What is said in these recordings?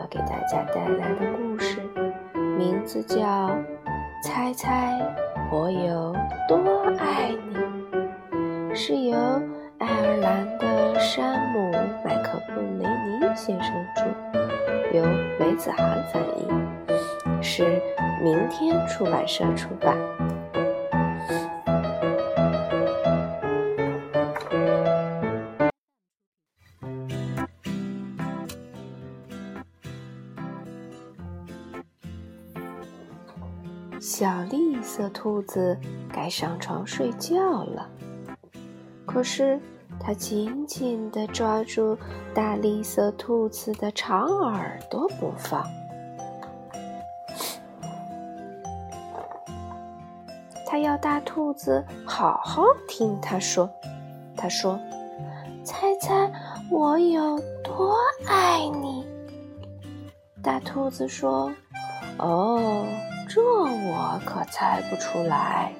要给大家带来的故事，名字叫《猜猜我有多爱你》，是由爱尔兰的山姆·麦克布雷尼先生著，由梅子涵翻译，是明天出版社出版。小绿色兔子该上床睡觉了，可是它紧紧地抓住大绿色兔子的长耳朵不放。它要大兔子好好听它说：“它说，猜猜我有多爱你？”大兔子说：“哦。”这我可猜不出来，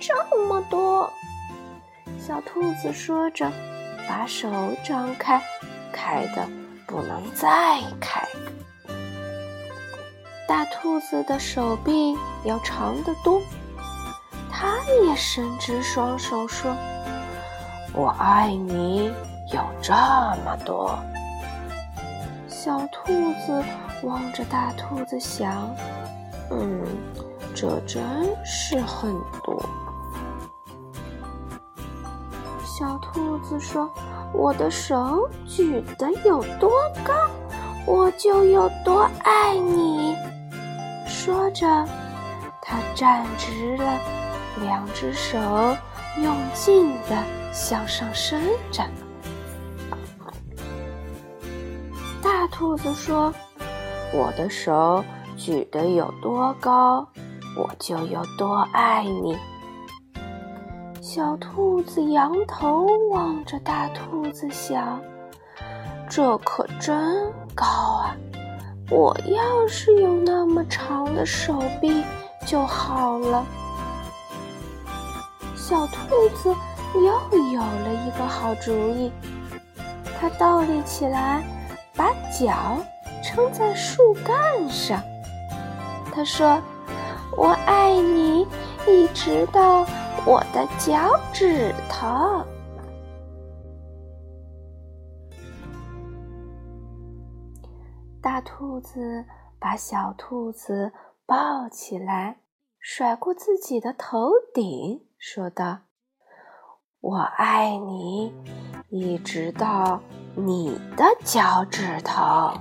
这么多。小兔子说着，把手张开，开的不能再开。大兔子的手臂要长得多，它也伸直双手说：“我爱你有这么多。”小兔子。望着大兔子想：“嗯，这真是很多。”小兔子说：“我的手举得有多高，我就有多爱你。”说着，它站直了，两只手用劲地向上伸着。大兔子说。我的手举得有多高，我就有多爱你。小兔子仰头望着大兔子，想：这可真高啊！我要是有那么长的手臂就好了。小兔子又有了一个好主意，它倒立起来，把脚。撑在树干上，他说：“我爱你，一直到我的脚趾头。”大兔子把小兔子抱起来，甩过自己的头顶，说道：“我爱你，一直到你的脚趾头。”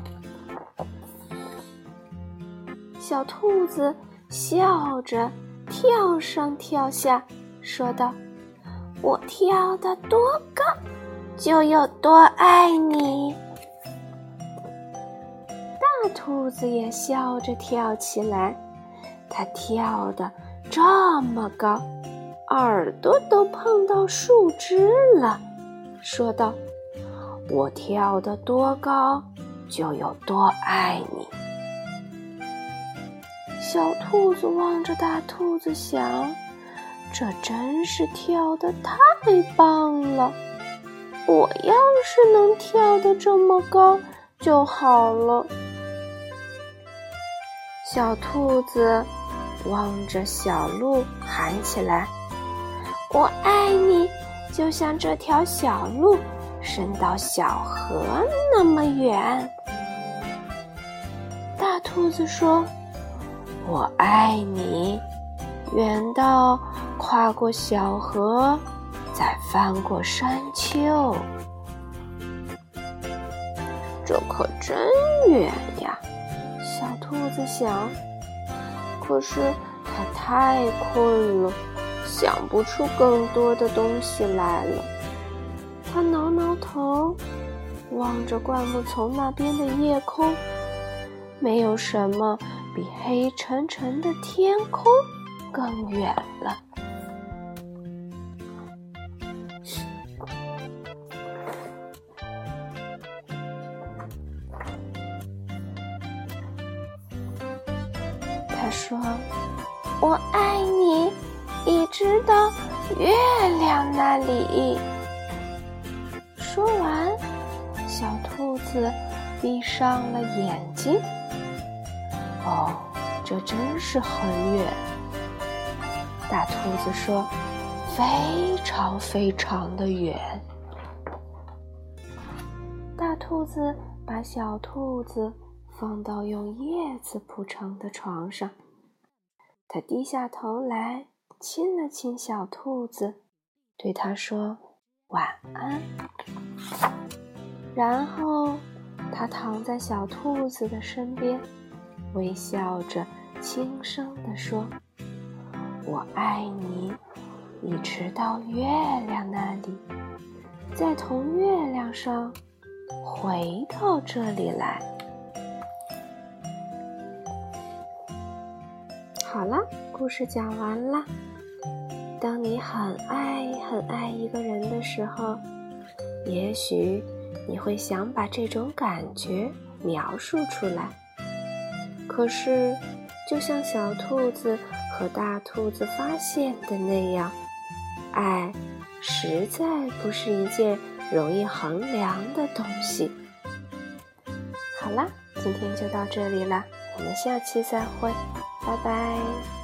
小兔子笑着跳上跳下，说道：“我跳得多高，就有多爱你。”大兔子也笑着跳起来，它跳得这么高，耳朵都碰到树枝了，说道：“我跳得多高，就有多爱你。”小兔子望着大兔子，想：“这真是跳的太棒了！我要是能跳得这么高就好了。”小兔子望着小鹿，喊起来：“我爱你，就像这条小路伸到小河那么远。”大兔子说。我爱你，远到跨过小河，再翻过山丘。这可真远呀！小兔子想。可是它太困了，想不出更多的东西来了。它挠挠头，望着灌木丛那边的夜空，没有什么。比黑沉沉的天空更远了。他说：“我爱你，一直到月亮那里。”说完，小兔子闭上了眼睛。哦，这真是很远。大兔子说：“非常非常的远。”大兔子把小兔子放到用叶子铺成的床上，它低下头来亲了亲小兔子，对它说：“晚安。”然后，它躺在小兔子的身边，微笑着，轻声地说。我爱你，一直到月亮那里，再从月亮上回到这里来。好了，故事讲完了。当你很爱很爱一个人的时候，也许你会想把这种感觉描述出来。可是，就像小兔子。和大兔子发现的那样，爱实在不是一件容易衡量的东西。好啦，今天就到这里了，我们下期再会，拜拜。